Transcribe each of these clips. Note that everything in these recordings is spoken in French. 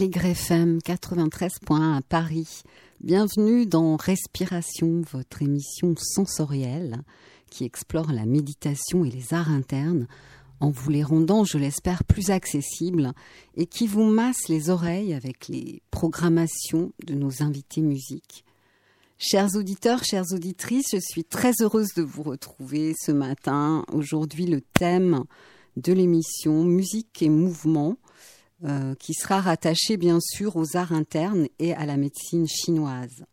Allegre FM 93.1 à Paris. Bienvenue dans Respiration, votre émission sensorielle qui explore la méditation et les arts internes en vous les rendant, je l'espère, plus accessibles et qui vous masse les oreilles avec les programmations de nos invités musiques. Chers auditeurs, chères auditrices, je suis très heureuse de vous retrouver ce matin. Aujourd'hui, le thème de l'émission Musique et mouvement euh, qui sera rattaché bien sûr aux arts internes et à la médecine chinoise.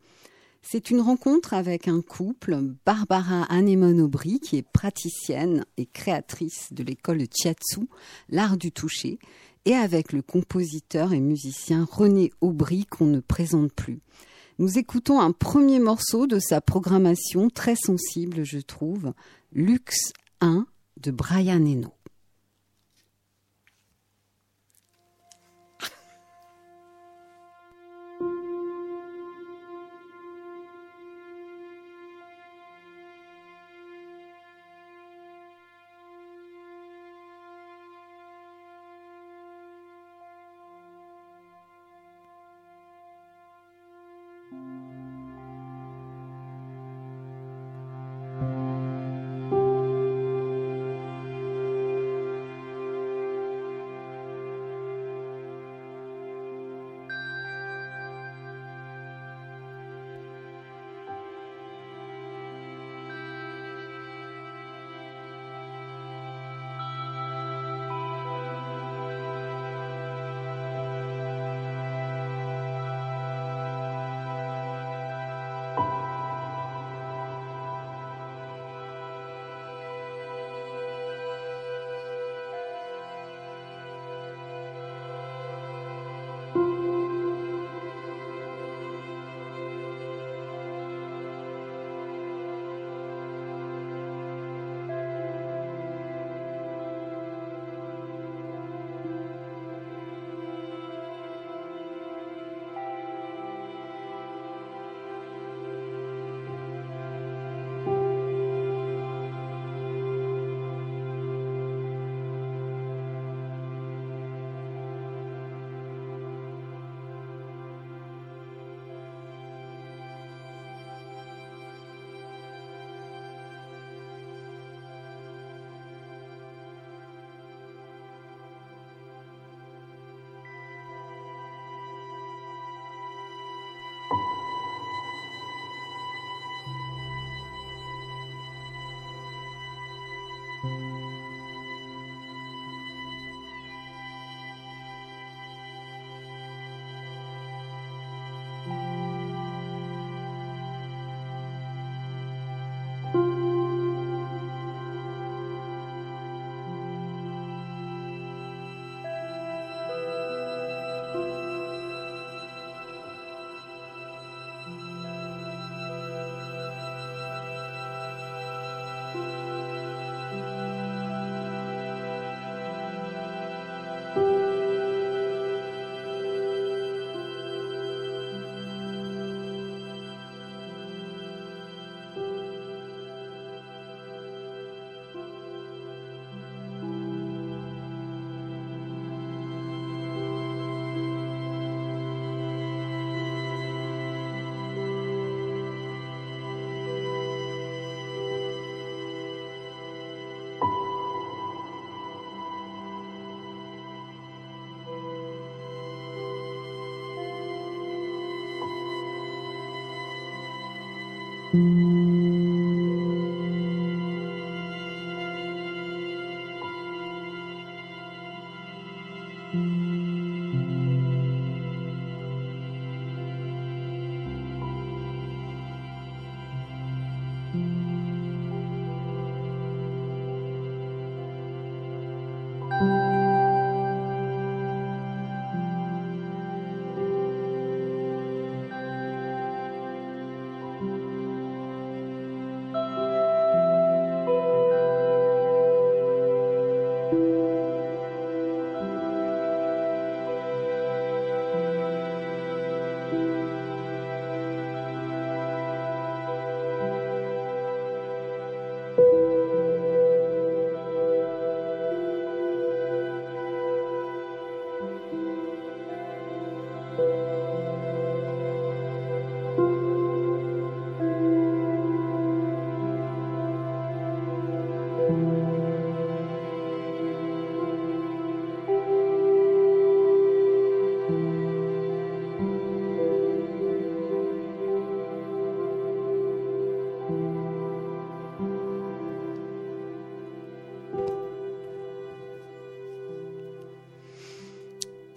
C'est une rencontre avec un couple, Barbara Anemone Aubry, qui est praticienne et créatrice de l'école de Chiatsu, l'art du toucher, et avec le compositeur et musicien René Aubry qu'on ne présente plus. Nous écoutons un premier morceau de sa programmation très sensible, je trouve, Lux 1 de Brian Eno.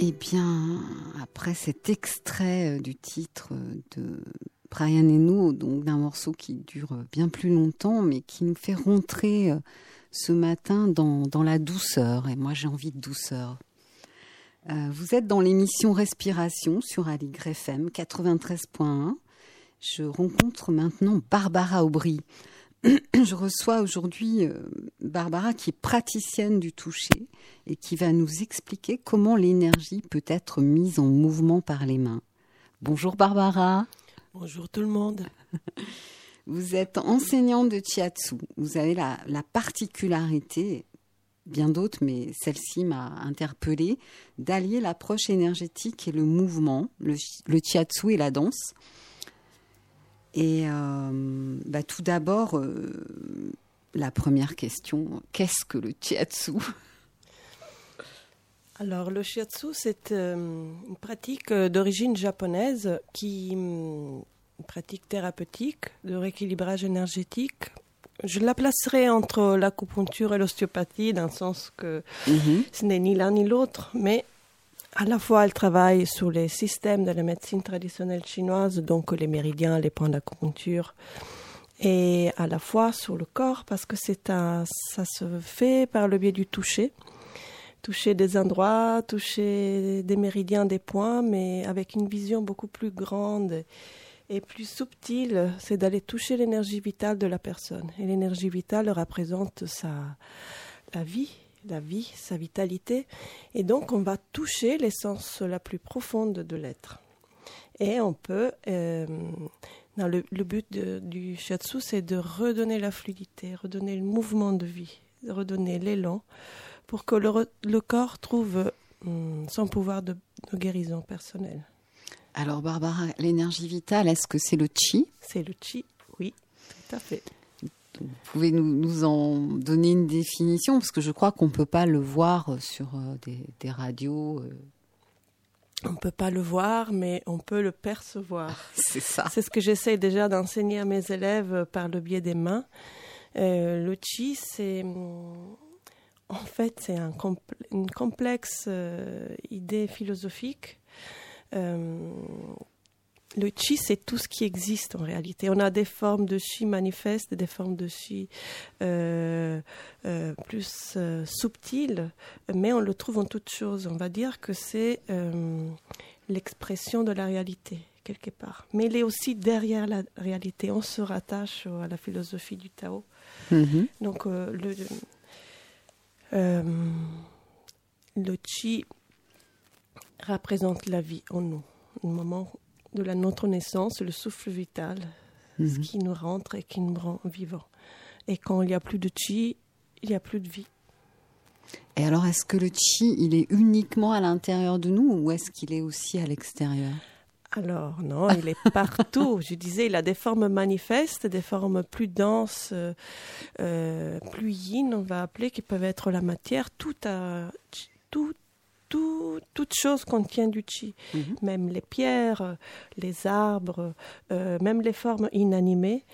Eh bien, après cet extrait euh, du titre de Brian Eno, donc d'un morceau qui dure bien plus longtemps, mais qui nous fait rentrer euh, ce matin dans, la douceur. Et moi, j'ai envie de douceur. Euh, vous êtes dans l'émission Respiration sur Aligre FM 93.1. Je rencontre maintenant Barbara Aubry. je reçois aujourd'hui euh, Barbara qui est praticienne du toucher et qui va nous expliquer comment l'énergie peut être mise en mouvement par les mains. Bonjour Barbara. Bonjour tout le monde. Vous êtes enseignante de Chiatsu. Vous avez la, particularité, bien d'autres, mais celle-ci m'a interpellée, d'allier l'approche énergétique et le mouvement, le, le Chiatsu et la danse. Et euh, bah, tout d'abord, euh, la première question, qu'est-ce que le shiatsu alors, le shiatsu, c'est euh, une pratique d'origine japonaise qui une pratique thérapeutique de rééquilibrage énergétique. Je la placerai entre l'acupuncture et l'ostéopathie, dans le sens que mhm. ce n'est ni l'un ni l'autre, mais à la fois, elle travaille sur les systèmes de la médecine traditionnelle chinoise, donc les méridiens, les points d'acupuncture, et à la fois sur le corps, parce que c'est un, ça se fait par le biais du toucher. Toucher des endroits, toucher des méridiens, des points, mais avec une vision beaucoup plus grande et plus subtile, c'est d'aller toucher l'énergie vitale de la personne. Et l'énergie vitale représente sa, la vie, la vie, sa vitalité. Et donc, on va toucher l'essence la plus profonde de l'être. Et on peut. Euh, le, but du shiatsu, c'est de redonner la fluidité, redonner le mouvement de vie, redonner l'élan pour que le, corps trouve hum, son pouvoir de, de guérison personnelle. Alors, Barbara, l'énergie vitale, est-ce que c'est le chi? C'est le chi, oui, tout à fait. Vous pouvez nous, en donner une définition parce que je crois qu'on ne peut pas le voir sur euh, des, radios. Euh. On ne peut pas le voir, mais on peut le percevoir. c'est ça. C'est ce que j'essaie déjà d'enseigner à mes élèves par le biais des mains. Euh, le chi, c'est en fait c'est un une complexe idée philosophique le chi, c'est tout ce qui existe en réalité. On a des formes de chi manifestes, des formes de chi euh, euh, plus euh, subtiles, mais on le trouve en toutes choses. On va dire que c'est l'expression de la réalité, quelque part. Mais il est aussi derrière la réalité. On se rattache à la philosophie du Tao. Mm-hmm. Donc, le, le chi représente la vie en nous. Un moment de la notre naissance, le souffle vital, ce mhm. qui nous rentre et qui nous rend vivants. Et quand il n'y a plus de chi, il n'y a plus de vie. Et alors, est-ce que le chi, il est uniquement à l'intérieur de nous ou est-ce qu'il est aussi à l'extérieur? Alors non, il est partout. Je disais, il a des formes manifestes, des formes plus denses, euh, euh, plus yin, on va appeler, qui peuvent être la matière. Tout a, tout tout, toute chose contient du chi, mhm. même les pierres, les arbres, euh, même les formes inanimées.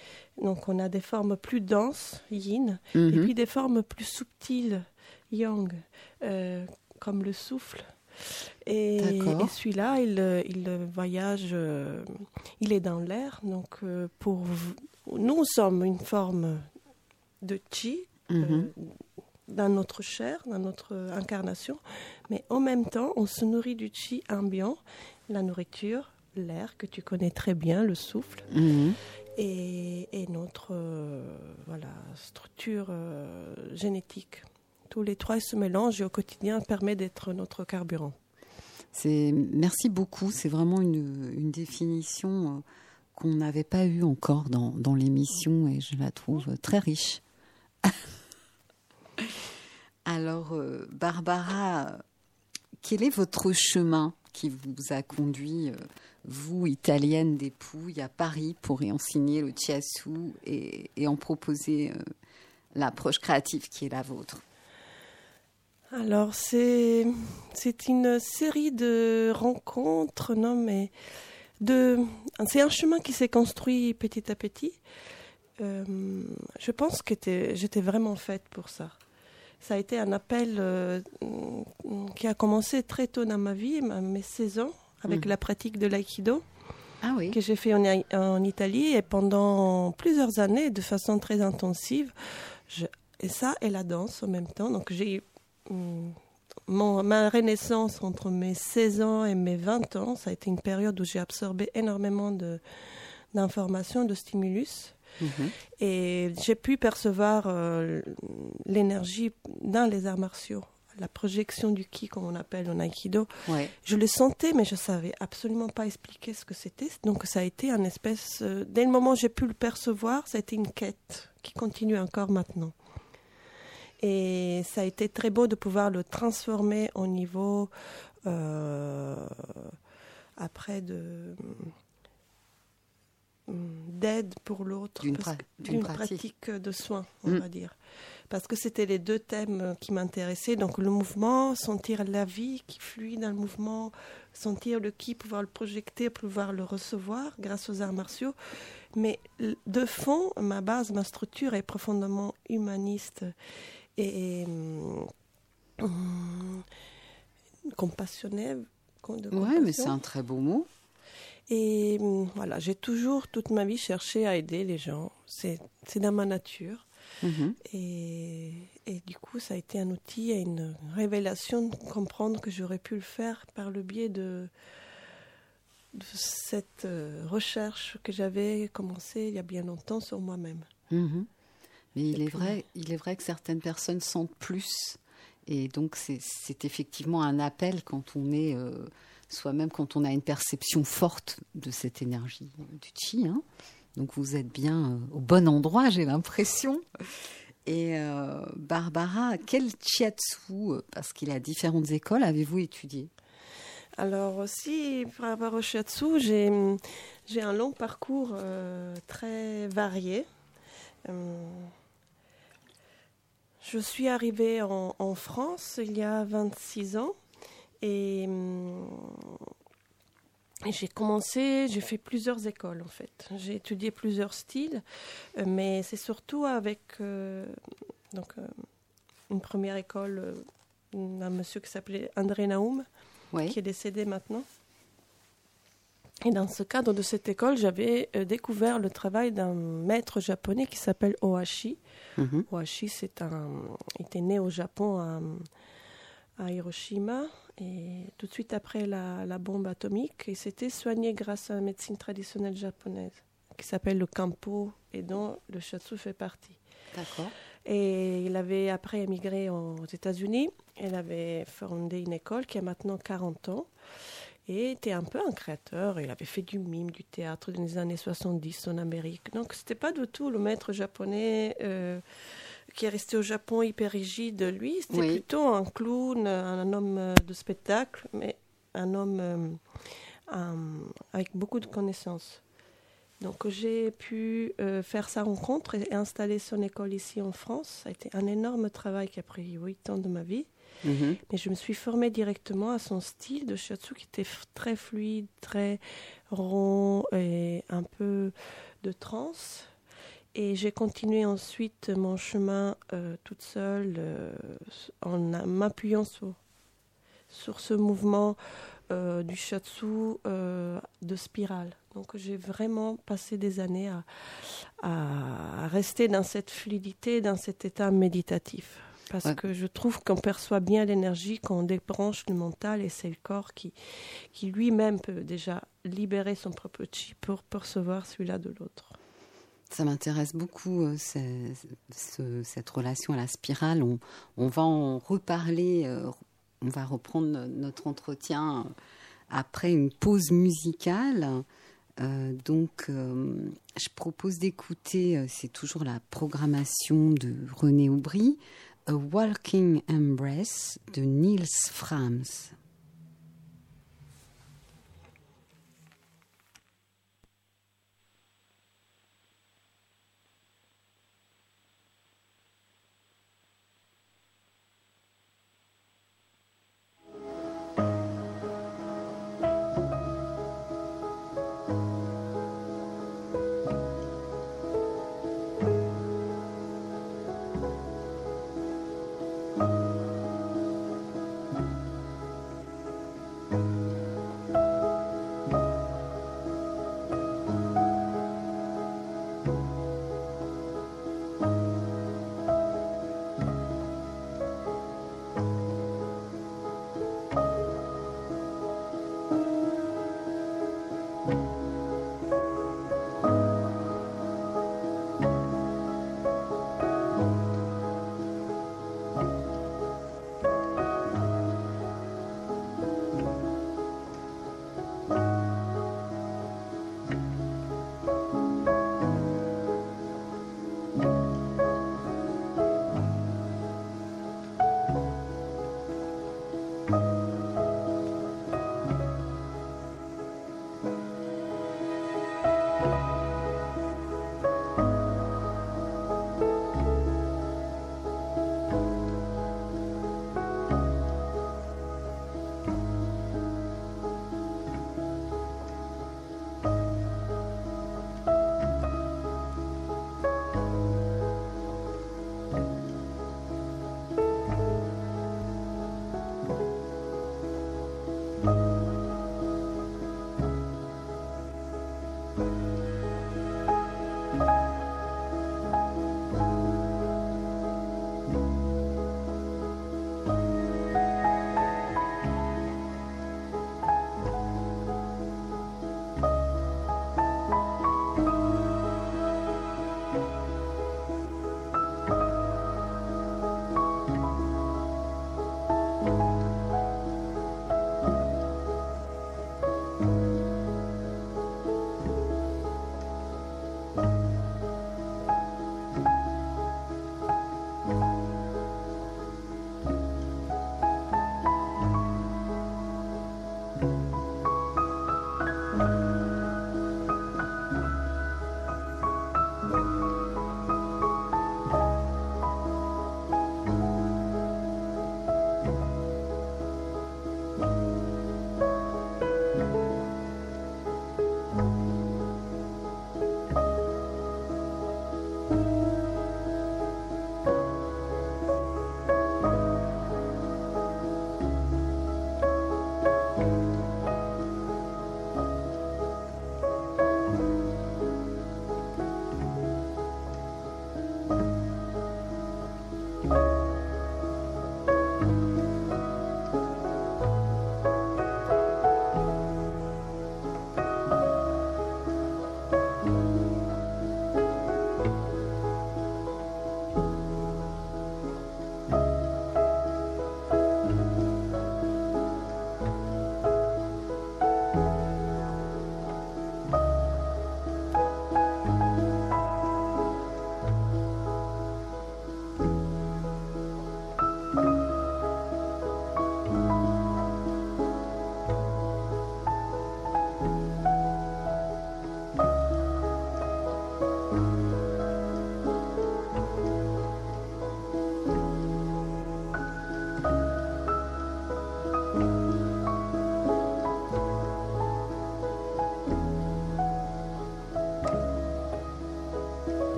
Donc on a des formes plus denses, yin, et mhm. puis des formes plus subtiles, yang, euh, comme le souffle. Et, celui-là, il, il, voyage, euh, il est dans l'air. Donc pour nous sommes une forme de chi. Mhm dans notre chair, dans notre incarnation, mais en même temps, on se nourrit du chi ambiant, la nourriture, l'air que tu connais très bien, le souffle, mhm. et, notre euh, voilà, structure euh, génétique. Tous les trois se mélangent et au quotidien permet d'être notre carburant. Merci beaucoup. C'est vraiment une, définition euh, qu'on n'avait pas eue encore dans, l'émission et je la trouve très riche. Alors, euh, Barbara, quel est votre chemin qui vous a conduit, euh, vous, italienne dépouille, à Paris pour y enseigner le chiasu et, en proposer l'approche créative qui est la vôtre? Alors c'est c'est une série de rencontres, non mais de c'est un chemin qui s'est construit petit à petit. je pense que j'étais vraiment faite pour ça. ça a été un appel qui a commencé très tôt dans ma vie, à mes 16 ans, avec mhm. la pratique de l'aïkido. Ah oui. que j'ai fait en, en, Italie et pendant plusieurs années de façon très intensive. Je, et ça et la danse en même temps. Donc j'ai mon, ma renaissance entre mes 16 ans et mes 20 ans, ça a été une période où j'ai absorbé énormément de, d'informations, de stimulus. Mhm. Et j'ai pu percevoir euh, l'énergie dans les arts martiaux, la projection du ki, comme on appelle en aïkido. Je le sentais, mais je savais absolument pas expliquer ce que c'était. Donc ça a été un espèce. Euh, dès le moment où j'ai pu le percevoir, ça a été une quête qui continue encore maintenant. Et ça a été très beau de pouvoir le transformer au niveau euh, après de d'aide pour l'autre, d'une pratique. de soins, on mm. va dire. Parce que c'était les deux thèmes qui m'intéressaient. Donc le mouvement, sentir la vie qui fluide dans le mouvement, sentir le qui, pouvoir le projeter, pouvoir le recevoir grâce aux arts martiaux. Mais de fond, ma base, ma structure est profondément humaniste et, hum, compassionné. Oui, mais c'est un très beau mot. Et hum, voilà, j'ai toujours, toute ma vie, cherché à aider les gens. C'est dans ma nature. Mhm. Et, et, du coup, ça a été un outil et une révélation de comprendre que j'aurais pu le faire par le biais de, de cette euh, recherche que j'avais commencé il y a bien longtemps sur moi-même. Mhm. Mais il est, vrai, il est vrai que certaines personnes sentent plus. Et donc, c'est effectivement un appel quand on est, euh, soi-même, quand on a une perception forte de cette énergie du chi. Hein. Donc, vous êtes bien euh, au bon endroit, j'ai l'impression. Et euh, Barbara, quel chiatsu, parce qu'il a différentes écoles, avez-vous étudié? Alors aussi, par rapport au shiatsu, j'ai un long parcours très varié. Je suis arrivée en, France il y a 26 ans et, hum, j'ai commencé, j'ai fait plusieurs écoles en fait. J'ai étudié plusieurs styles, euh, mais c'est surtout avec euh, donc, euh, une première école d'un monsieur qui s'appelait André Naoum, qui est décédé maintenant. Et dans ce cadre de cette école, j'avais découvert le travail d'un maître japonais qui s'appelle Ohashi, Mm c'est un, était né au Japon à, Hiroshima et tout de suite après la, bombe atomique et s'était soigné grâce à la médecine traditionnelle japonaise qui s'appelle le Kampo et dont le Shatsu fait partie. D'accord. Et il avait après émigré aux États-Unis. Il avait fondé une école qui a maintenant 40 ans et était un peu un créateur. Il avait fait du mime, du théâtre dans les années 70 en Amérique. Donc c'était pas du tout le maître japonais euh, qui est resté au Japon hyper rigide. Lui, c'était plutôt un clown, un homme de spectacle, mais un homme euh, avec beaucoup de connaissances. Donc j'ai pu euh, faire sa rencontre et installer son école ici en France. Ça a été un énorme travail qui a pris huit ans de ma vie. Mhm. Mais je me suis formée directement à son style de shiatsu qui était très fluide, très rond et un peu de trance. Et j'ai continué ensuite mon chemin euh, toute seule euh, en m'appuyant sur, sur ce mouvement euh, du shiatsu de spirale. Donc j'ai vraiment passé des années à, rester dans cette fluidité, dans cet état méditatif. Parce que je trouve qu'on perçoit bien l'énergie quand on débranche le mental et c'est le corps qui, qui lui-même peut déjà libérer son propre chi pour percevoir celui-là de l'autre. Ça m'intéresse beaucoup, euh, cette relation à la spirale. On, on va en reparler, euh, on va reprendre notre entretien après une pause musicale. Euh, donc, je propose d'écouter, c'est toujours la programmation de René Aubry, A Walking Embrace de Niels Frams.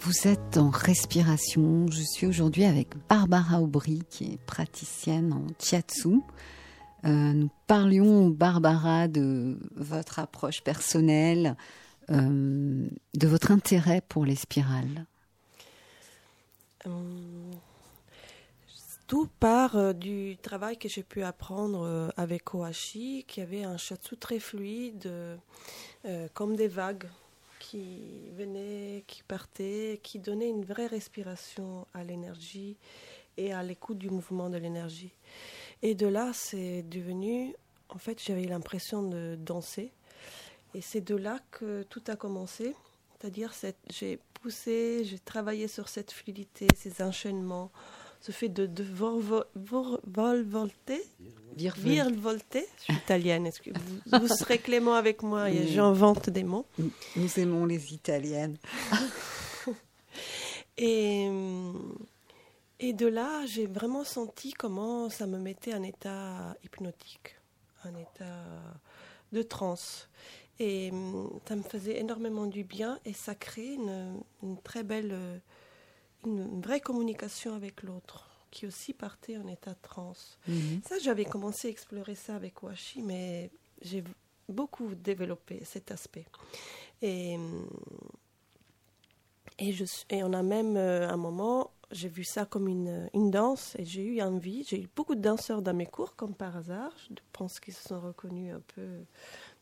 Vous êtes en respiration. Je suis aujourd'hui avec Barbara Aubry, qui est praticienne en Chiatsu. Euh, nous parlions, Barbara, de votre approche personnelle, euh, de votre intérêt pour les spirales. Euh, tout part du travail que j'ai pu apprendre avec Ohashi, qui avait un shiatsu très fluide, comme des vagues qui venait, qui partait, qui donnait une vraie respiration à l'énergie et à l'écoute du mouvement de l'énergie. Et de là, c'est devenu, en fait, j'avais l'impression de danser. Et c'est de là que tout a commencé. C'est-à-dire, j'ai poussé, j'ai travaillé sur cette fluidité, ces enchaînements, ce fait de, de vol, volter, virvolter, je suis italienne, est-ce que vous, serez clément avec moi, j'invente des mots. Nous aimons les italiennes. et, et de là, j'ai vraiment senti comment ça me mettait en état hypnotique, un état de transe. Et ça me faisait énormément du bien et ça crée une, une très belle une vraie communication avec l'autre, qui aussi partait en état de transe. Mhm. Ça, j'avais commencé à explorer ça avec Washi, mais j'ai beaucoup développé cet aspect. Et, et, je, et on a même euh, un moment, j'ai vu ça comme une, une danse et j'ai eu envie. J'ai eu beaucoup de danseurs dans mes cours, comme par hasard. Je pense qu'ils se sont reconnus un peu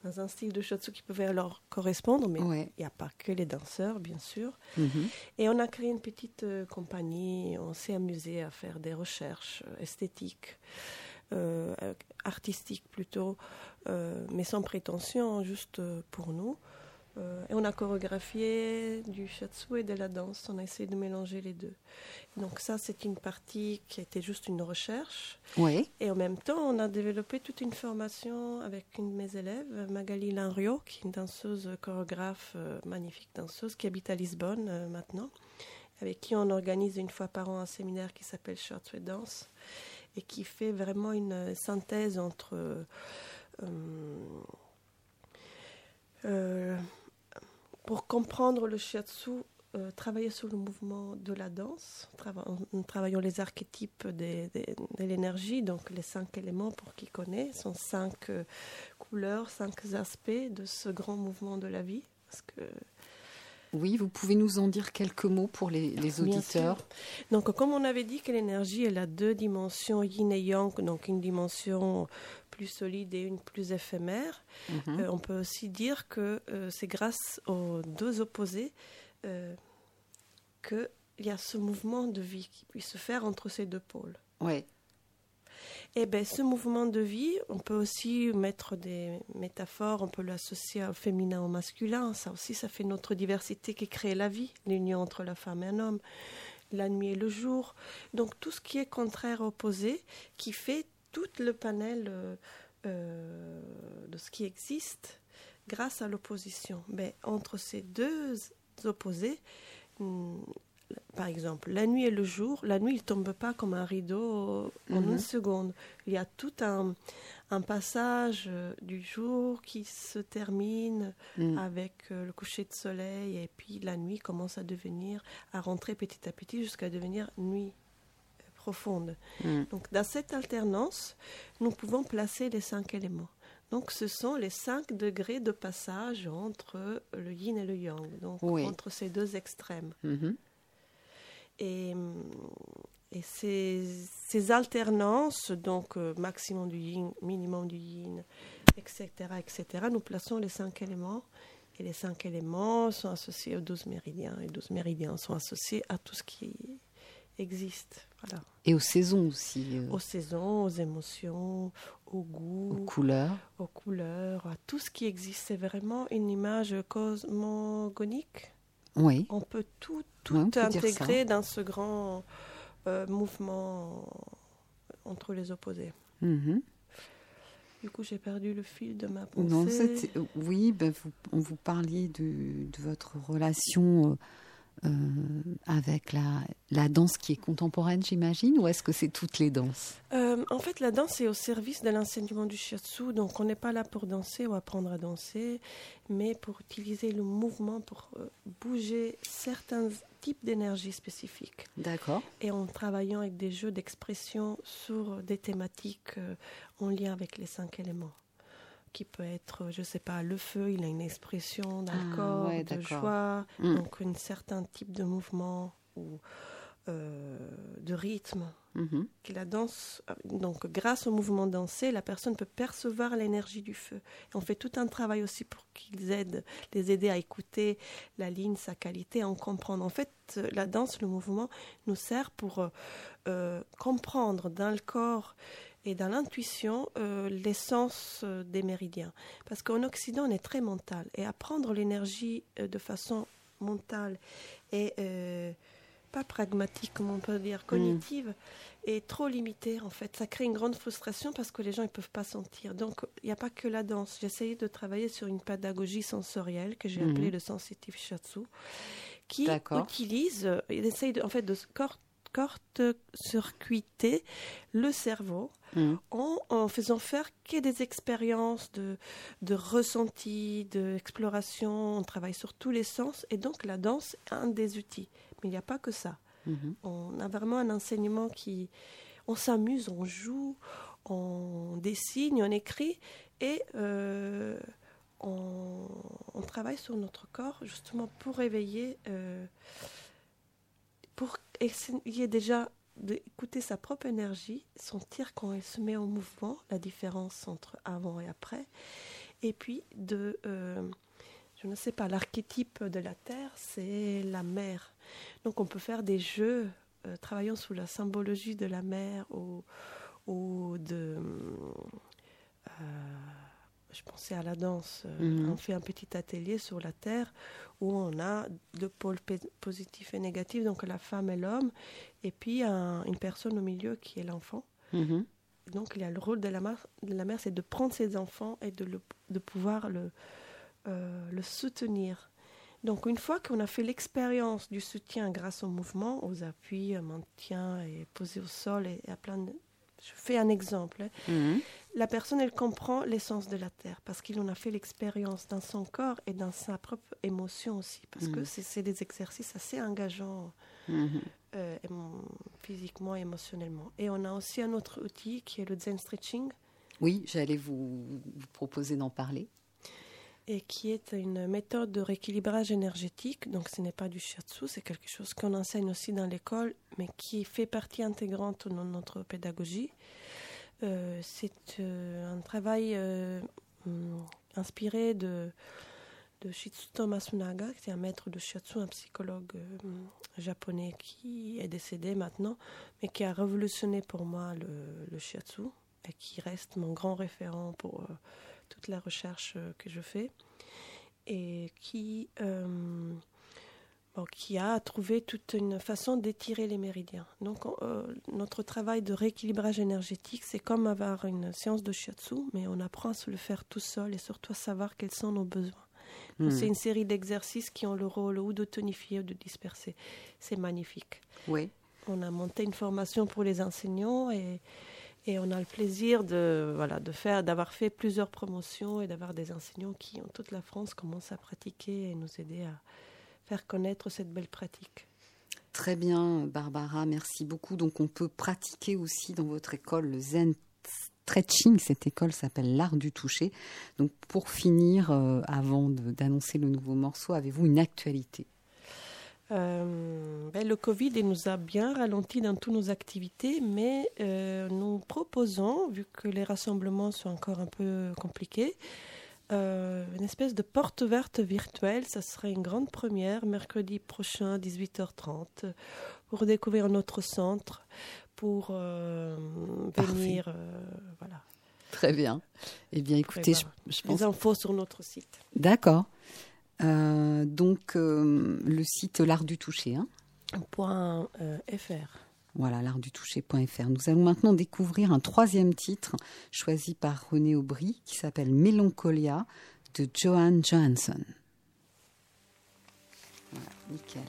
dans un style de shiatsu qui pouvait alors correspondre, mais il n'y a pas que les danseurs, bien sûr. Mhm. Et on a créé une petite euh, compagnie, on s'est amusé à faire des recherches euh, esthétiques, euh, artistiques plutôt, mais sans prétention, juste pour nous. Euh, et on a chorégraphié du shiatsu et de la danse. On a essayé de mélanger les deux. Donc ça, c'est une partie qui était juste une recherche. Oui. Et en même temps, on a développé toute une formation avec une de mes élèves, Magali Lanrio, qui est une danseuse chorégraphe, euh, magnifique danseuse, qui habite à Lisbonne euh, maintenant, avec qui on organise une fois par an un séminaire qui s'appelle Shiatsu et Danse, et qui fait vraiment une synthèse entre... Euh, pour comprendre le shiatsu, euh, travailler sur le mouvement de la danse, en travaillant les archétypes de, l'énergie, donc les cinq éléments pour qui connaît, sont cinq euh, couleurs, cinq aspects de ce grand mouvement de la vie. Oui, vous pouvez nous en dire quelques mots pour les, auditeurs. Donc, comme on avait dit que l'énergie, elle a deux dimensions, yin et yang, donc une dimension plus solide et une plus éphémère. Mhm. Euh, on peut aussi dire que euh, c'est grâce aux deux opposés euh, qu'il y a ce mouvement de vie qui puisse se faire entre ces deux pôles. Oui. Et eh bien, ce mouvement de vie, on peut aussi mettre des métaphores, on peut l'associer au féminin, au masculin. Ça aussi, ça fait notre diversité qui crée la vie, l'union entre la femme et un homme, la nuit et le jour. Donc, tout ce qui est contraire, opposé, qui fait tout le panel euh, euh, de ce qui existe grâce à l'opposition. Mais entre ces deux opposés, hmm, par exemple, la nuit et le jour, la nuit, il tombe pas comme un rideau en une mhm. seconde. Il y a tout un, un passage euh, du jour qui se termine mm. avec euh, le coucher de soleil et puis la nuit commence à devenir, à rentrer petit à petit jusqu'à devenir nuit euh, profonde. Mm. Donc, dans cette alternance, nous pouvons placer les cinq éléments. Donc, ce sont les cinq degrés de passage entre le yin et le yang, donc entre ces deux extrêmes. Mm-hmm. Et, et ces, ces, alternances, donc euh, maximum du yin, minimum du yin, etc., etc., nous plaçons les cinq éléments. Et les cinq éléments sont associés aux douze méridiens. Et douze méridiens sont associés à tout ce qui existe. Voilà. Et aux saisons aussi. Euh. Aux saisons, aux émotions, au goût. Aux couleurs. Aux couleurs, à tout ce qui existe. C'est vraiment une image cosmogonique oui. On peut tout, tout intégrer dans ce grand euh, mouvement. entre les opposés. Mhm. Du coup, j'ai perdu le fil de ma pensée. euh, oui, ben, vous, on vous parliez de, de votre relation euh, euh, avec la, la danse qui est contemporaine, j'imagine, ou est-ce que c'est toutes les danses? Euh, en fait, la danse est au service de l'enseignement du shiatsu, donc on n'est pas là pour danser ou apprendre à danser, mais pour utiliser le mouvement pour euh, bouger certains types d'énergie spécifiques. D'accord. Et en travaillant avec des jeux d'expression sur des thématiques en lien avec les cinq éléments. Qui peut être, je sais pas, le feu, il a une expression Ah, d'accord, ouais, de joie, Mm. donc un certain type de mouvement ou euh, de rythme que la danse, donc grâce au mouvement dansé, la personne peut percevoir l'énergie du feu. Et on fait tout un travail aussi pour qu'ils aident, les aider à écouter la ligne, sa qualité, à en comprendre. En fait, la danse, le mouvement, nous sert pour euh, euh, comprendre dans le corps et dans l'intuition euh, l'essence euh, des méridiens. Parce qu'en Occident, on est très mental. Et apprendre l'énergie euh, de façon mentale et euh, pas pragmatique, comme on peut dire, cognitive, est trop limité en fait. Ça crée une grande frustration parce que les gens ne peuvent pas sentir. Donc il n'y a pas que la danse. J'ai essayé de travailler sur une pédagogie sensorielle que j'ai Mhm. appelée le sensitive shiatsu, qui utilise, il essaye de, en fait de court-circuiter le cerveau Mhm. en, en faisant faire que des expériences de, de ressenti, d'exploration. On travaille sur tous les sens et donc la danse est un des outils. Mais il n'y a pas que ça. Mhm. On a vraiment un enseignement qui... On s'amuse, on joue, on dessine, on écrit et euh, on, on travaille sur notre corps justement pour réveiller, euh, pour essayer déjà d'écouter sa propre énergie, sentir quand elle se met en mouvement, la différence entre avant et après, et puis de... euh, je ne sais pas, l'archétype de la Terre, c'est la mer. Donc on peut faire des jeux euh, travaillant sous la symbologie de la mer ou, ou de... euh, je pensais à la danse. Euh, Mhm. On fait un petit atelier sur la Terre où on a deux pôles positifs et négatifs, donc la femme et l'homme, et puis un- une personne au milieu qui est l'enfant. Mhm. Donc il y a le rôle de la mère, mère c'est de prendre ses enfants et de, le- de pouvoir le, euh, le soutenir. Donc une fois qu'on a fait l'expérience du soutien grâce au mouvement, aux appuis, au maintien et posé au sol et, et à plein de... Je fais un exemple. hein. Mhm. La personne, elle comprend l'essence de la terre parce qu'il en a fait l'expérience dans son corps et dans sa propre émotion aussi. Parce que Mhm. c'est des exercices assez engageants Mhm. euh, physiquement et émotionnellement. Et on a aussi un autre outil qui est le Zen Stretching Oui, j'allais vous, vous proposer d'en parler. et qui est une méthode de rééquilibrage énergétique. Donc ce n'est pas du shiatsu, c'est quelque chose qu'on enseigne aussi dans l'école, mais qui fait partie intégrante de notre pédagogie. Euh, c'est euh, un travail euh, hum, inspiré de, de Shitsuto Masunaga, qui est un maître de shiatsu, un psychologue japonais qui est décédé maintenant, mais qui a révolutionné pour moi le, shiatsu et qui reste mon grand référent pour toute la recherche que je fais et qui, bon, qui a trouvé toute une façon d'étirer les méridiens. Donc on- euh, notre travail de rééquilibrage énergétique, c'est comme avoir une séance de shiatsu, mais on apprend à se le faire tout seul et surtout à savoir quels sont nos besoins. Mhm. C'est une série d'exercices qui ont le rôle ou de tonifier ou de disperser. C'est magnifique. Oui. On a monté une formation pour les enseignants et, et on a le plaisir de, voilà, de faire, d'avoir fait plusieurs promotions et d'avoir des enseignants qui, en toute la France, commencent à pratiquer et nous aider à faire connaître cette belle pratique. Très bien, Barbara, merci beaucoup. Donc, on peut pratiquer aussi dans votre école le Zen Stretching. Cette école s'appelle l'art du toucher. Donc, pour finir, euh, avant d'annoncer le nouveau morceau, avez-vous une actualité? Euh, ben, le Covid nous a bien ralenti dans toutes nos activités, mais euh, nous proposons, vu que les rassemblements sont encore un peu compliqués, euh, une espèce de porte verte virtuelle. Ça serait une grande première mercredi prochain, 18h30, pour découvrir notre centre, pour euh, venir. euh, voilà. Très bien. Eh bien, écoutez, je, je pense. Les infos sur notre site. D'accord. Euh, donc, le site L'art du toucher. Hein Point, .fr. Voilà, l'artdutoucher.fr. Nous allons maintenant découvrir un troisième titre choisi par René Aubry qui s'appelle Mélancolia de Johan Johansson. Voilà, nickel.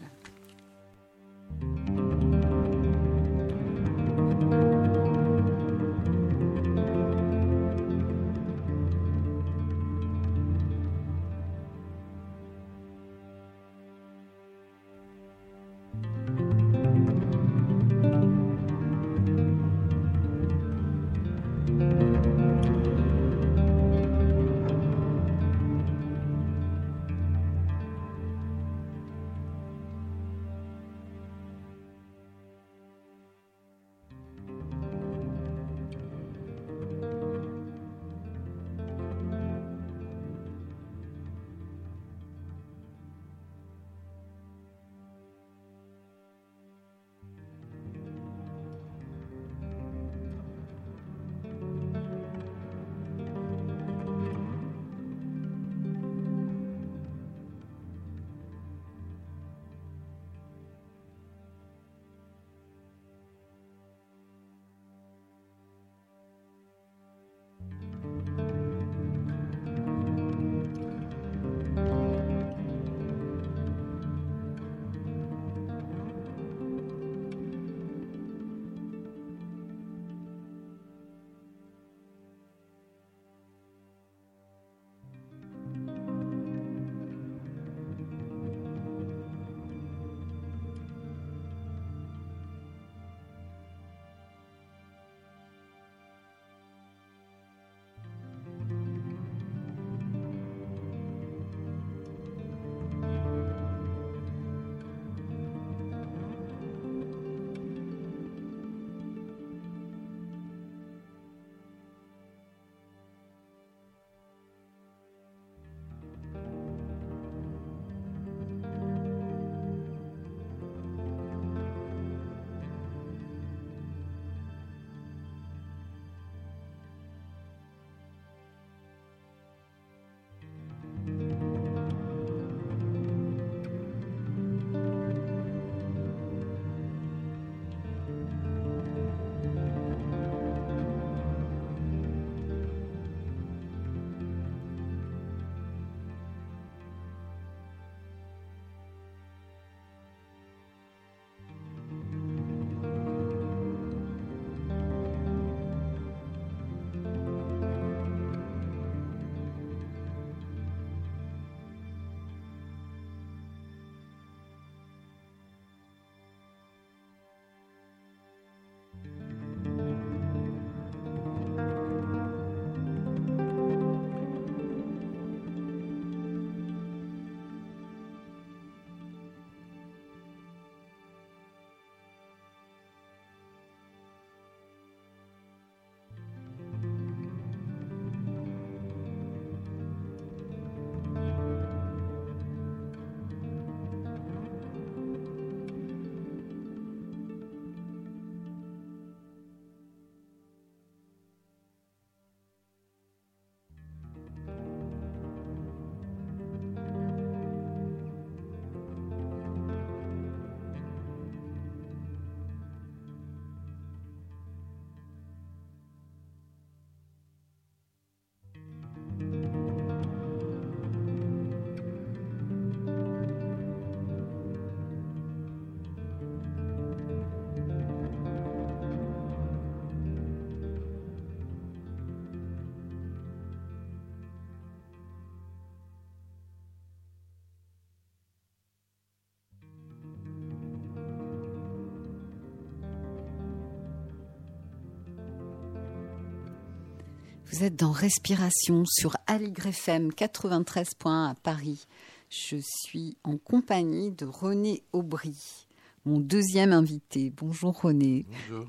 Vous êtes dans Respiration sur Aligre FM 93.1 à Paris. Je suis en compagnie de René Aubry, mon deuxième invité. Bonjour René. Bonjour.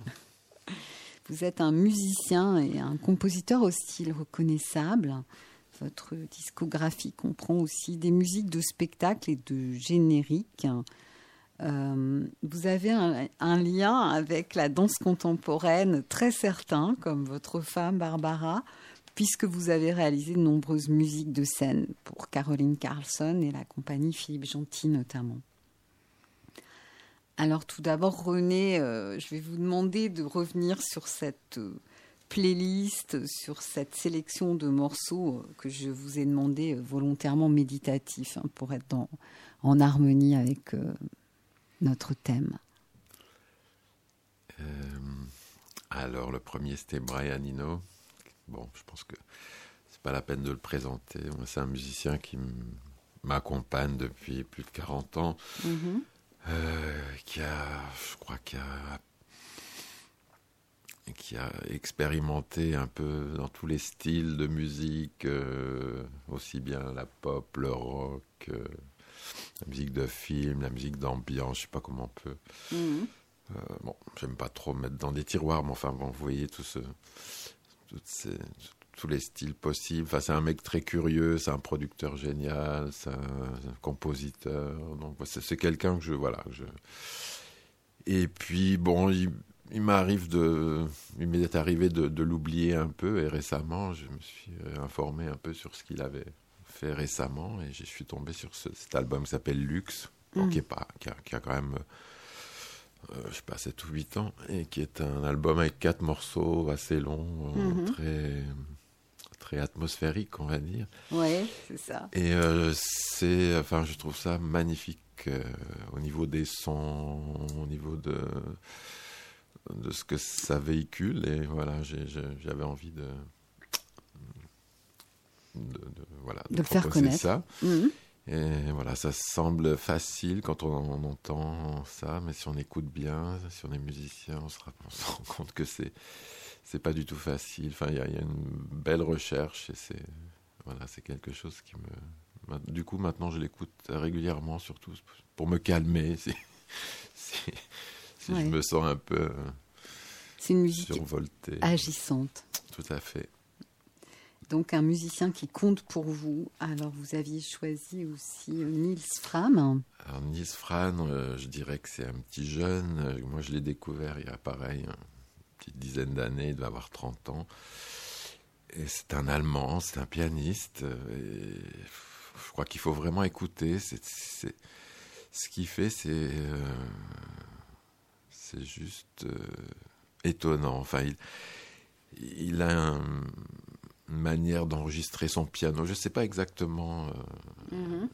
Vous êtes un musicien et un compositeur au style reconnaissable. Votre discographie comprend aussi des musiques de spectacle et de génériques. Euh, vous avez un, lien avec la danse contemporaine très certain, comme votre femme Barbara, puisque vous avez réalisé de nombreuses musiques de scène pour Caroline Carlson et la compagnie Philippe Gentil notamment. Alors tout d'abord, René, euh, je vais vous demander de revenir sur cette euh, playlist, sur cette sélection de morceaux que je vous ai demandé volontairement méditatif hein, pour être en harmonie avec notre thème. alors le premier c'était Brian Eno. Bon, je pense que c'est pas la peine de le présenter. C'est un musicien qui m'accompagne depuis plus de 40 ans. Mm-hmm. Euh, qui a, je crois, qui a, qui a expérimenté un peu dans tous les styles de musique, euh, aussi bien la pop, le rock, euh, la musique de film, la musique d'ambiance, je sais pas comment on peut. Mhm. bon, j'aime pas trop mettre dans des tiroirs, mais enfin bon, vous voyez tout ce, ces, tous les styles possibles. Enfin, c'est un mec très curieux, c'est un producteur génial, c'est un, compositeur. Donc, c'est quelqu'un que je voilà. je... Et puis bon, il, m'arrive de, il m'est arrivé de, l'oublier un peu. Et récemment, je me suis informé un peu sur ce qu'il avait fait récemment, et je suis tombé sur cet album qui s'appelle Lux, mm. qui, est pas, qui a, qui a quand même euh, je sais pas, 7 ou 8 ans, et qui est un album avec quatre morceaux assez longs, euh, mm-hmm. très atmosphérique, on va dire. Oui, c'est ça. Et euh, c'est, enfin, je trouve ça magnifique euh, au niveau des sons, au niveau de de ce que ça véhicule. Et voilà, j'avais envie de, de, voilà, de, faire connaître ça. Mhm. Et voilà, ça semble facile quand on, entend ça, mais si on écoute bien, si on est musicien, on se rend compte que c'est c'est pas du tout facile. Enfin, il y, a une belle recherche et c'est voilà, c'est quelque chose qui me. Du coup, maintenant, je l'écoute régulièrement, surtout pour me calmer. Si, si, je me sens un peu. C'est une musique agissante. Tout à fait. Donc un musicien qui compte pour vous. Alors vous aviez choisi aussi euh, Niels Fram. Alors Niels Fram, euh, je dirais que c'est un petit jeune. Euh, moi je l'ai découvert il y a pareil petite dizaine d'années, il doit avoir 30 ans. Et c'est un Allemand, c'est un pianiste. Je crois qu'il faut vraiment écouter. C'est, ce qu'il fait, c'est, c'est juste étonnant. Enfin, il, il a une manière d'enregistrer son piano. Je ne sais pas exactement. Euh, mm-hmm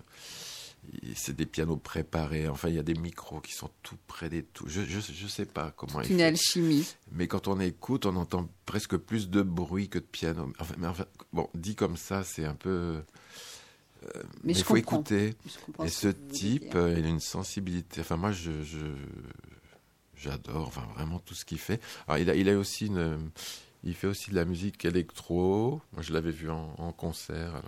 c'est des pianos préparés. Enfin, il y a des micros qui sont tout près des tout. Je ne sais pas comment. C'est une alchimie. Mais quand on écoute, on entend presque plus de bruit que de piano. Enfin, mais enfin, bon, dit comme ça, c'est un peu. Euh, mais il faut écouter. Et ce type, euh, il a une sensibilité. Enfin, moi, je, j'adore. Enfin, vraiment tout ce qu'il fait. Alors, il a, il a aussi une. Il fait aussi de la musique électro. Moi, je l'avais vu en, concert.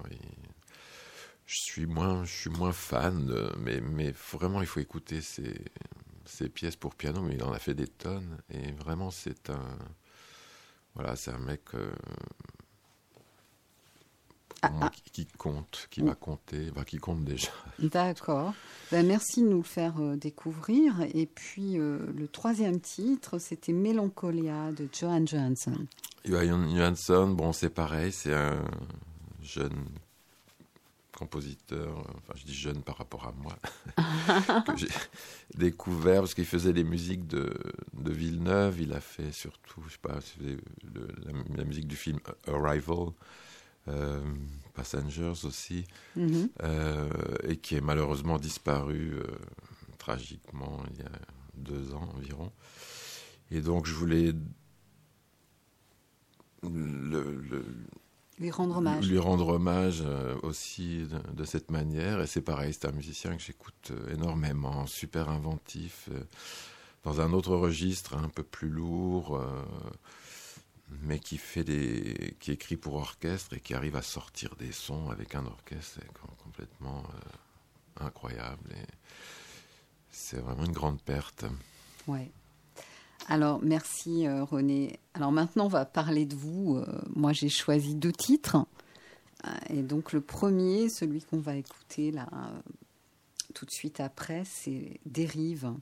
Je suis moins, je suis moins fan, mais, mais vraiment, il faut écouter ces, pièces pour piano, mais il en a fait des tonnes, et vraiment, c'est un, voilà, c'est un mec euh, ah, ah. qui, compte, qui va compter, qui compte déjà. D'accord. Ben, merci de nous le faire euh, découvrir. Et puis, euh, le troisième titre, c'était Mélancolia de Johan Johansson. Johan Johansson, bon, c'est pareil, c'est un jeune compositeur, enfin je dis jeune par rapport à moi, que j'ai découvert parce qu'il faisait les musiques de, de, Villeneuve. Il a fait surtout, je sais pas, la, musique du film Arrival, euh, Passengers aussi, mm-hmm. euh, et qui est malheureusement disparu euh, tragiquement il y a deux ans environ. Et donc je voulais le, lui rendre hommage. Lui rendre hommage euh, aussi de, cette manière. Et c'est pareil, c'est un musicien que j'écoute euh, énormément, super inventif, euh, dans un autre registre, un peu plus lourd, mais qui fait des, qui écrit pour orchestre et qui arrive à sortir des sons avec un orchestre complètement incroyable. Et c'est vraiment une grande perte. Ouais. Alors, merci euh, René. Alors maintenant, on va parler de vous. Euh, moi, j'ai choisi deux titres. Euh, et donc, le premier, celui qu'on va écouter là, tout de suite après, c'est Dérive.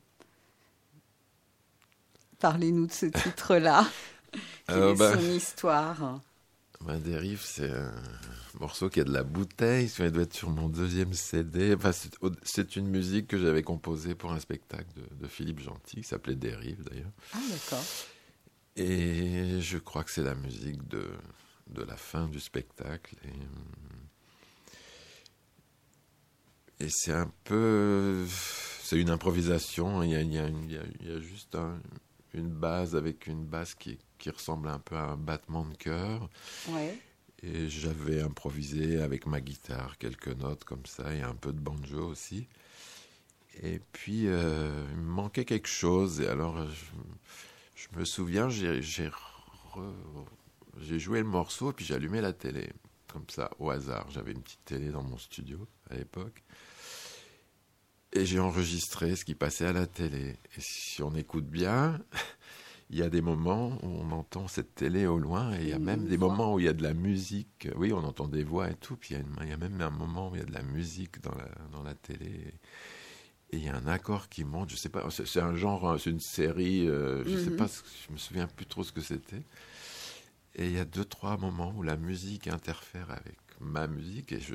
Parlez-nous de ce titre-là. Quelle est bah, son histoire Ma dérive, c'est un morceau qui a de la bouteille. Il doit être sur mon deuxième CD. Enfin, c'est une musique que j'avais composée pour un spectacle de, de Philippe Gentil, qui s'appelait Dérive d'ailleurs. Ah, d'accord. Et je crois que c'est la musique de, de la fin du spectacle. Et, et c'est un peu. C'est une improvisation. Il y a, il y a, il y a juste une base avec une basse qui, qui, ressemble un peu à un battement de cœur. Ouais. Et j'avais improvisé avec ma guitare quelques notes comme ça et un peu de banjo aussi. Et puis, euh, il me manquait quelque chose. Et alors, je, je me souviens, j'ai joué le morceau et puis j'ai allumé la télé, comme ça, au hasard. J'avais une petite télé dans mon studio à l'époque. Et j'ai enregistré ce qui passait à la télé. Et si on écoute bien, il y a des moments où on entend cette télé au loin et il y a même des moments où il y a de la musique. Oui, on entend des voix et tout. Puis il y a, il y a même un moment où il y a de la musique dans la, dans la télé et il y a un accord qui monte, je sais pas, c'est un genre, hein, c'est une série, euh, je sais mhm. pas, je me souviens plus trop ce que c'était. Et il y a deux, trois moments où la musique interfère avec ma musique et je.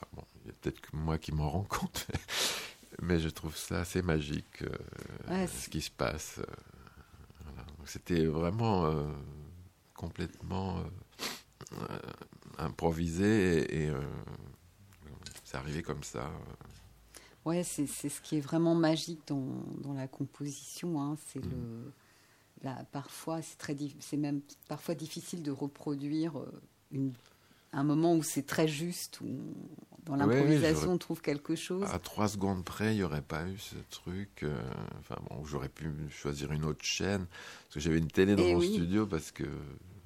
Ah bon, il y a peut-être que moi qui m'en rends compte, mais je trouve ça assez magique, euh, ce qui se passe. Euh, C'était vraiment complètement improvisé et, et c'est arrivé comme ça. Ouais, c'est ce qui est vraiment magique dans, dans la composition. Hein. C'est le, là, parfois, c'est très, c'est même parfois difficile de reproduire euh, une, un moment où c'est très juste, où dans l'improvisation on trouve quelque chose. À trois secondes près, il n'y aurait pas eu ce truc. Euh, enfin bon, j'aurais pu choisir une autre chaîne parce que j'avais une télé dans eh mon studio parce que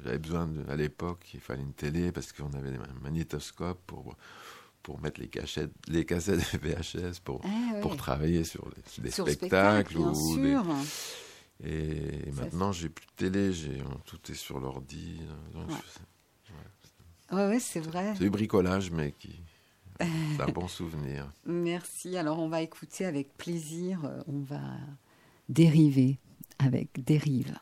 j'avais besoin de, à l'époque, il fallait une télé parce qu'on avait des magnétoscopes pour pour mettre les, cachettes, les cassettes VHS pour, ah pour travailler sur, des spectacles. ou Et, maintenant, j'ai plus de télé, j'ai, tout est sur l'ordi. Ouais, ouais, c'est vrai. C'est du bricolage, mais qui. C'est un bon souvenir. Merci. Alors, on va écouter avec plaisir. Euh, on va dériver avec Dérive.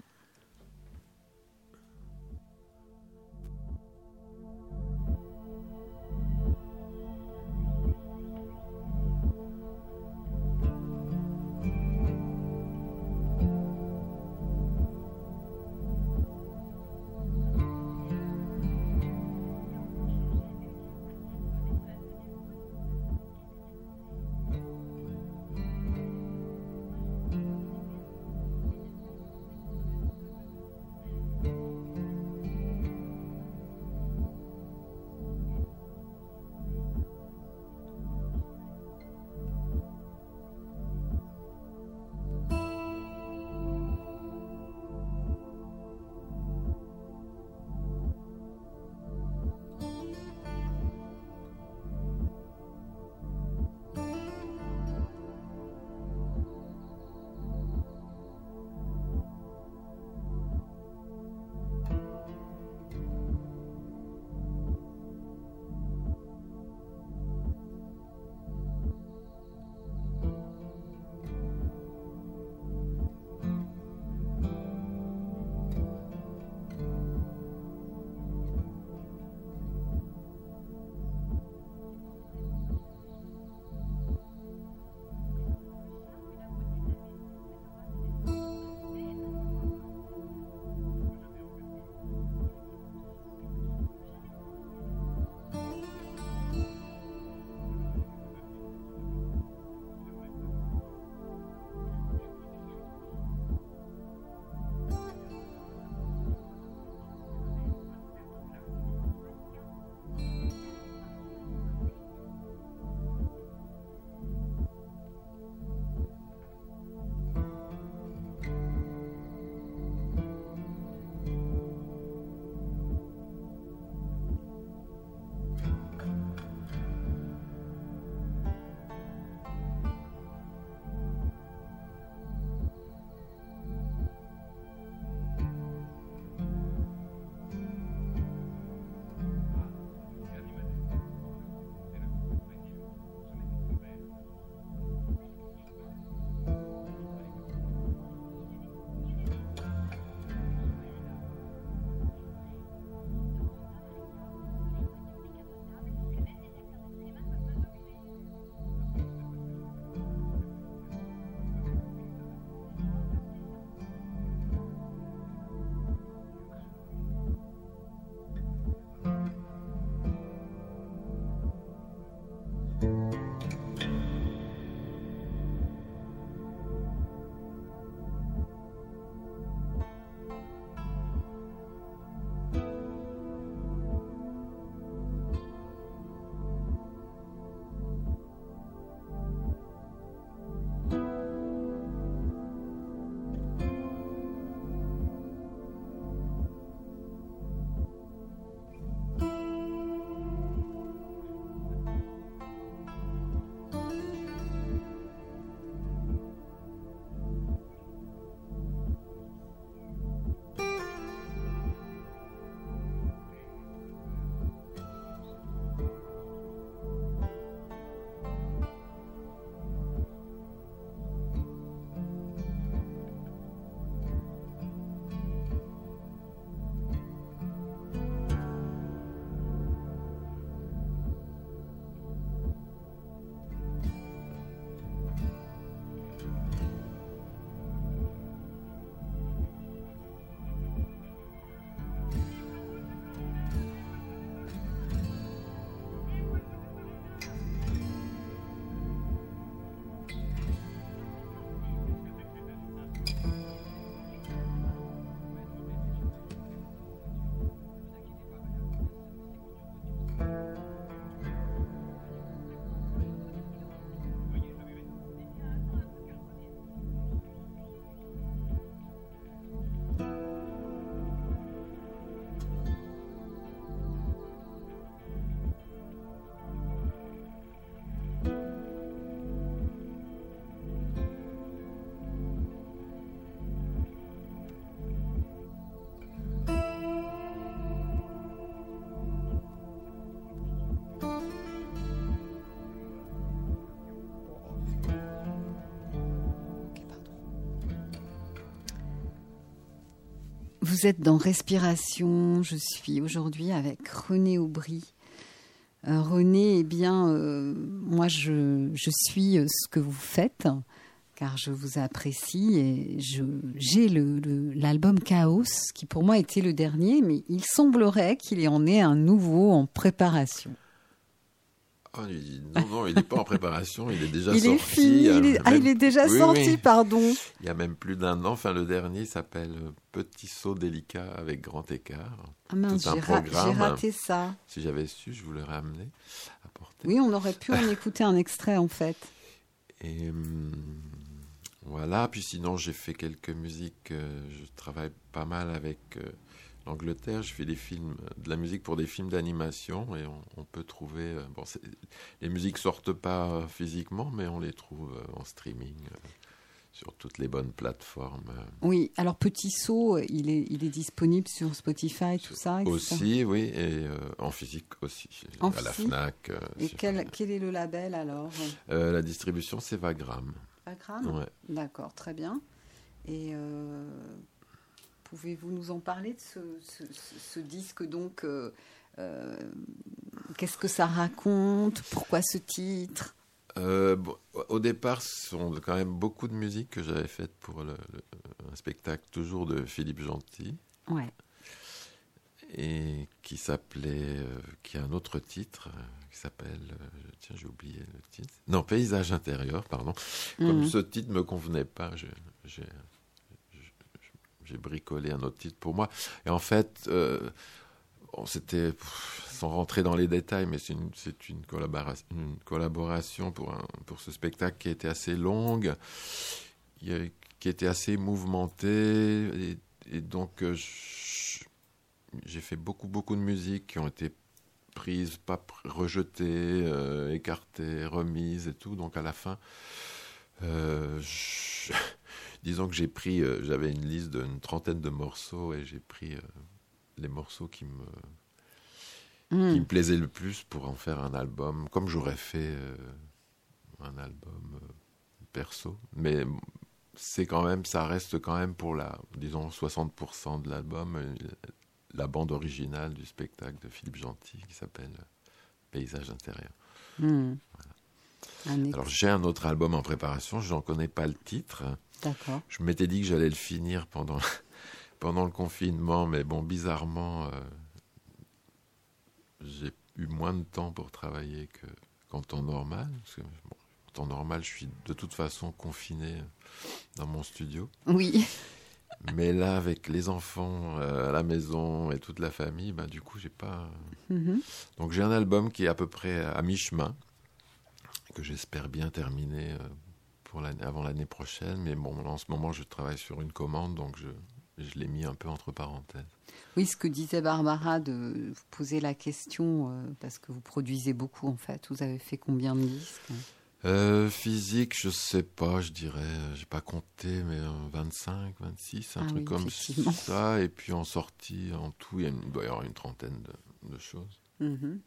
Vous êtes dans Respiration. Je suis aujourd'hui avec René Aubry. Euh, René, eh bien, euh, moi, je, je, suis ce que vous faites, car je vous apprécie et j'ai l'album Chaos, qui pour moi était le dernier, mais il semblerait qu'il y en ait un nouveau en préparation. Oh, non, non, il n'est pas en préparation, il est déjà il sorti. Est fini, il, est, ah, il est déjà sorti, pardon. Il y a même plus d'un an, enfin le dernier s'appelle Petit saut délicat avec grand écart. Ah mince, j'ai raté ça. Si j'avais su, je vous l'aurais amené. Apporté. Oui, on aurait pu en écouter un extrait en fait. Et hum, voilà, puis sinon j'ai fait quelques musiques, euh, je travaille pas mal avec... Euh, l'Angleterre, je fais des films, de la musique pour des films d'animation et on, peut trouver. Euh, bon, les musiques sortent pas physiquement, mais on les trouve euh, en streaming euh, sur toutes les bonnes plateformes. Oui, alors Petit Saut, il est, il est disponible sur Spotify, tout ça Aussi, oui, et en physique aussi, à la FNAC. et quel, quel, est le label alors? La distribution, c'est Vagram. Vagram ouais. D'accord, très bien. Et Pouvez-vous nous en parler de ce, disque donc euh, euh, Qu'est-ce que ça raconte? Pourquoi ce titre? Euh, Au départ, ce sont quand même beaucoup de musique que j'avais faite pour le, un spectacle toujours de Philippe Gentil. Ouais. Et qui s'appelait, qui a un autre titre, qui s'appelle, tiens, j'ai oublié le titre. Non, Paysage intérieur, pardon. Comme mhm. ce titre me convenait pas, j'ai j'ai bricolé un autre titre pour moi. Et en fait, euh, c'était, sans rentrer dans les détails, mais c'est une, collaboration, pour, pour ce spectacle qui a été assez longue, qui était assez mouvementée. Et, donc, euh, j'ai fait beaucoup, beaucoup de musiques qui ont été prises, pas rejetées, euh, écartées, remises et tout. Donc, à la fin, je disons que j'ai pris, euh, j'avais une liste d'une trentaine de morceaux et j'ai pris euh, les morceaux qui me, hmm. qui me plaisaient le plus pour en faire un album, comme j'aurais fait euh, un album perso. Mais c'est quand même, ça reste quand même pour la, disons, 60% de l'album, la bande originale du spectacle de Philippe Gentil qui s'appelle Paysage intérieur. Hmm. Alors j'ai un autre album en préparation, je n'en connais pas le titre. D'accord. Je m'étais dit que j'allais le finir pendant, pendant le confinement, mais bon, bizarrement, euh, j'ai eu moins de temps pour travailler que qu'en temps normal. Parce que, en temps normal, je suis de toute façon confiné dans mon studio. Oui. Mais là, avec les enfants euh, à la maison et toute la famille, bah, du coup, j'ai pas. Mhm. Donc, j'ai un album qui est à peu près à mi-chemin, que j'espère bien terminer euh, avant l'année prochaine. Mais bon, en ce moment, je travaille sur une commande, donc je, je l'ai mis un peu entre parenthèses. Oui, ce que disait Barbara, de vous poser la question, euh, parce que vous produisez beaucoup en fait. Vous avez fait combien de disques? Euh, Physique, je sais pas, je dirais, euh, j'ai pas compté, mais 25, 26, un ah truc comme ça. Et puis en sortie, en tout, il, doit y avoir une trentaine de, choses. Mm-hmm.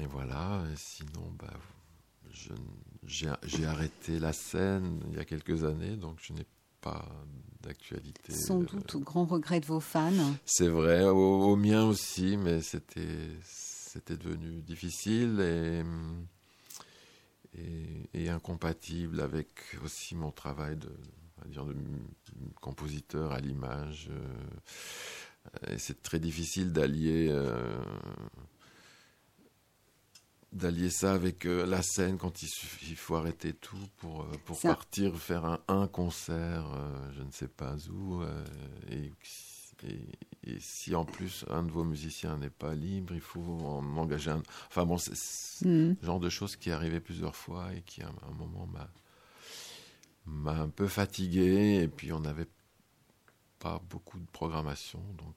Et voilà, sinon, bah, j'ai arrêté la scène il y a quelques années, donc je n'ai pas d'actualité. Sans euh, doute au grand regret de vos fans. C'est vrai, au, mien aussi, mais c'était c'était devenu difficile et, et, incompatible avec aussi mon travail de, dire de compositeur à l'image. Euh, et c'est très difficile d'allier. Euh, d'allier ça avec euh, la scène quand il, il faut arrêter tout pour, euh, pour partir faire un, un concert, euh, je ne sais pas où. Et, et, si en plus un de vos musiciens n'est pas libre, il faut en engager un. Enfin bon, c'est mm. genre de choses qui est arrivé plusieurs fois et qui à un moment m'a m'a un peu fatigué et puis on n'avait pas beaucoup de programmation donc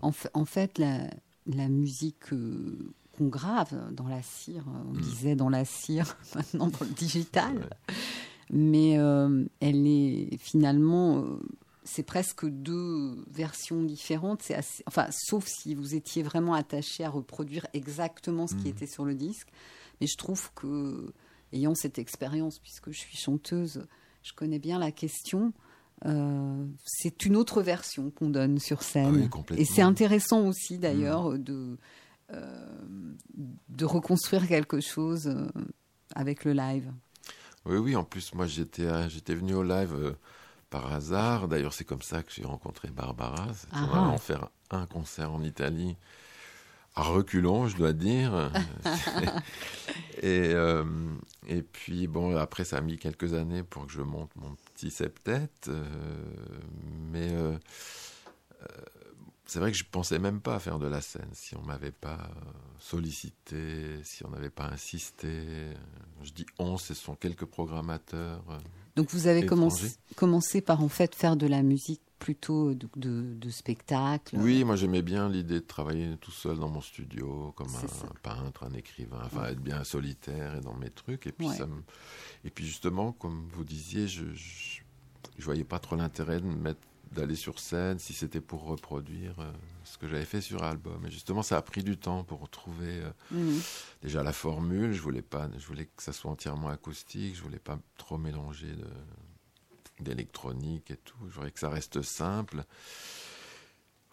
en, en, fait la, la musique qu'on grave dans la cire. On mm. disait dans la cire, maintenant dans le digital. Mais euh, elle est finalement, euh, c'est presque deux versions différentes. C'est enfin, sauf si vous étiez vraiment attaché à reproduire exactement ce qui mm. était sur le disque. Mais je trouve que, ayant cette expérience, puisque je suis chanteuse, je connais bien la question. c'est une autre version qu'on donne sur Ah scène. oui, Et c'est intéressant aussi d'ailleurs de, euh, de reconstruire quelque chose euh, avec le live. Oui, oui, en plus, moi, j'étais à- j'étais venu au live euh, par hasard. D'ailleurs, c'est comme ça que j'ai rencontré Barbara. C'est Ah en faire un concert en Italie, à reculons, je dois dire. et, euh, et puis, bon, après, ça a mis quelques années pour que je monte mon petit septet. euh, mais euh, euh, c'est vrai que je pensais même pas à faire de la scène si on m'avait pas euh, sollicité, si on n'avait pas insisté. Je dis on, ce sont quelques programmateurs. euh, Donc vous avez commencé, par en fait faire de la musique plutôt de, de, de spectacle? Oui, moi j'aimais bien l'idée de travailler tout seul dans mon studio, comme un, peintre, un écrivain, enfin être bien solitaire et dans mes trucs. Et puis, Ouais. ça me- et puis justement, comme vous disiez, je, je, je voyais pas trop l'intérêt de me mettre d'aller sur scène si c'était pour reproduire euh, ce que j'avais fait sur album. Et justement, ça a pris du temps pour trouver euh, Mhm. déjà la formule. Je voulais pas, je voulais que ça soit entièrement acoustique. Je voulais pas trop mélanger de d'électronique et tout. Je voulais que ça reste simple.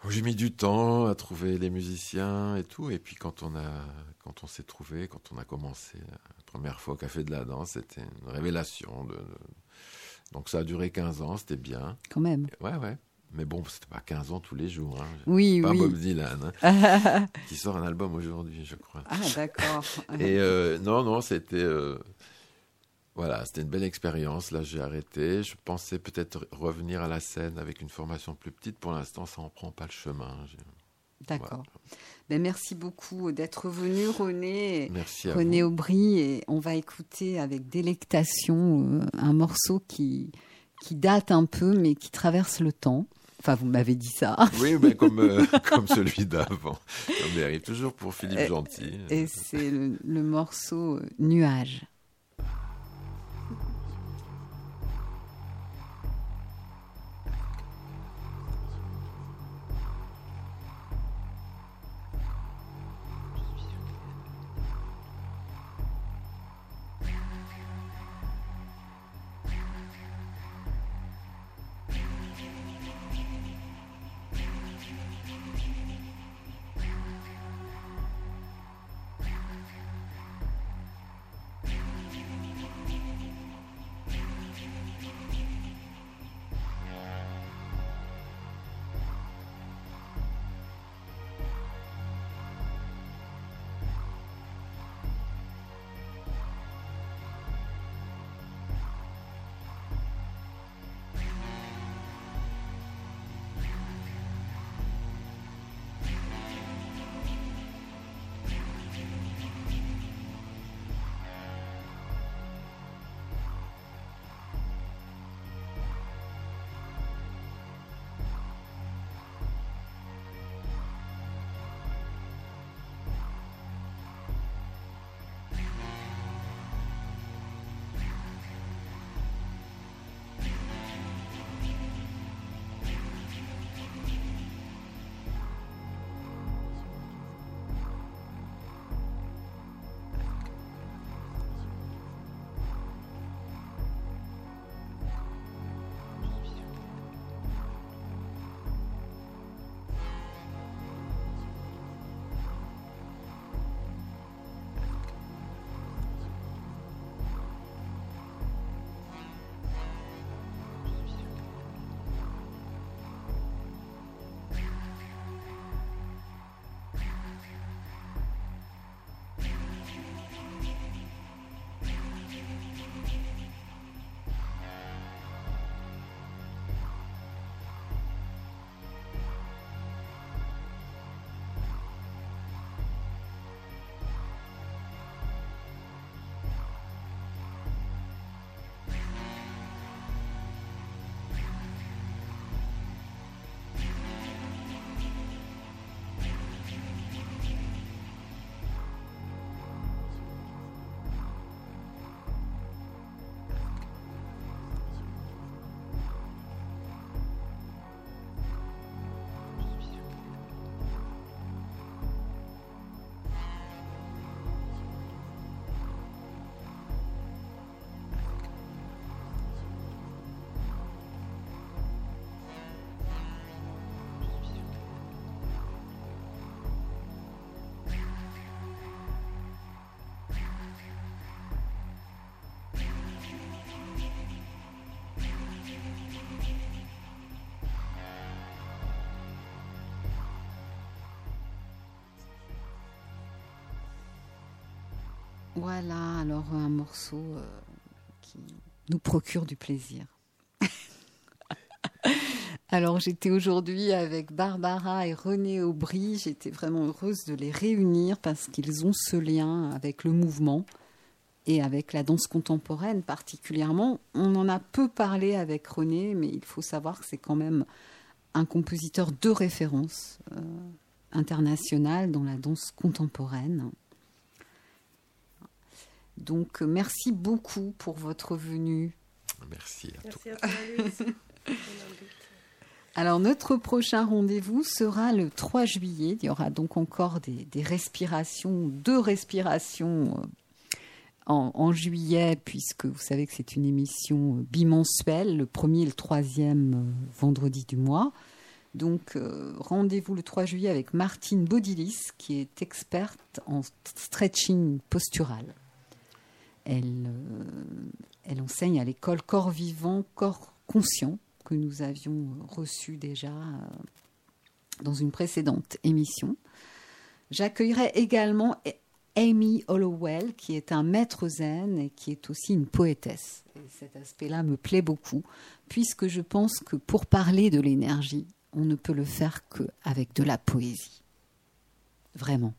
J'ai mis du temps à trouver les musiciens et tout. Et puis quand on a, quand on s'est trouvé, quand on a commencé la première fois au Café de la Danse, c'était une révélation. De, de- Donc ça a duré 15 ans, c'était bien. Quand même. Ouais, ouais. Mais bon, c'était pas 15 ans tous les jours. Hein. Oui, Pas oui. Bob Dylan, hein, qui sort un album aujourd'hui, je crois. ah d'accord. Et euh, non, non, c'était. euh, voilà, c'était une belle expérience. Là, j'ai arrêté. Je pensais peut-être revenir à la scène avec une formation plus petite. Pour l'instant, ça en prend pas le chemin. D'accord. Ben, merci beaucoup d'être venu, René. Merci à René vous. Aubry, et on va écouter avec délectation euh, un morceau qui, qui date un peu, mais qui traverse le temps. Enfin, vous m'avez dit ça. Oui, mais comme, euh, comme celui d'avant. On arrive toujours pour Philippe Et- Gentil. Et c'est le, le morceau euh. Nuage Voilà, alors un morceau euh, qui nous procure du plaisir. alors j'étais aujourd'hui avec Barbara et René Aubry, j'étais vraiment heureuse de les réunir parce qu'ils ont ce lien avec le mouvement et avec la danse contemporaine particulièrement. On en a peu parlé avec René, mais il faut savoir que c'est quand même un compositeur de référence euh, international dans la danse contemporaine. Donc merci beaucoup pour votre venue. Merci à Merci à toi, Louise. Alors notre prochain rendez-vous sera le 3 juillet. Il y aura donc encore des, des respirations, deux respirations euh, en, en juillet, puisque vous savez que c'est une émission euh, bimensuelle, le premier et le troisième euh, vendredi du mois. Donc euh, rendez-vous le 3 juillet avec Martine Bodilis, qui est experte en stretching postural. Elle, euh, elle enseigne à l'école Corps Vivant, Corps Conscient, que nous avions reçu déjà euh, dans une précédente émission. J'accueillerai également Amy Hollowell, qui est un maître zen et qui est aussi une poétesse. Et cet aspect-là me plaît beaucoup, puisque je pense que pour parler de l'énergie, on ne peut le faire qu'avec de la poésie. Vraiment.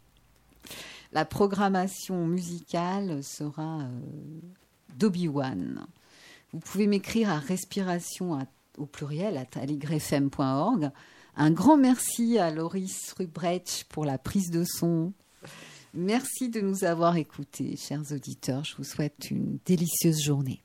La programmation musicale sera euh, d'Obi-Wan. Vous pouvez m'écrire à respiration au pluriel à aligrefm.org. Un grand merci à Loris Rubrecht pour la prise de son. Merci de nous avoir écoutés, chers auditeurs. Je vous souhaite une délicieuse journée.